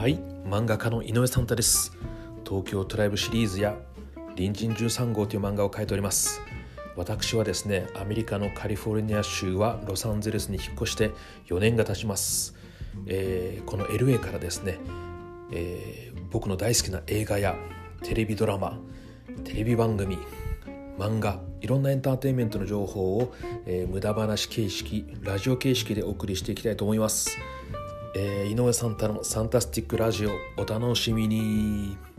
はい漫画家の井上サンタです。東京トライブシリーズや隣人13号という漫画を描いております。私はですねアメリカのカリフォルニア州はロサンゼルスに引っ越して4年が経ちます、えー、この LA からですね、えー、僕の大好きな映画やテレビドラマテレビ番組漫画いろんなエンターテインメントの情報を、えー、無駄話形式ラジオ形式でお送りしていきたいと思います、えー、井上サンタのサンタスティックラジオお楽しみに。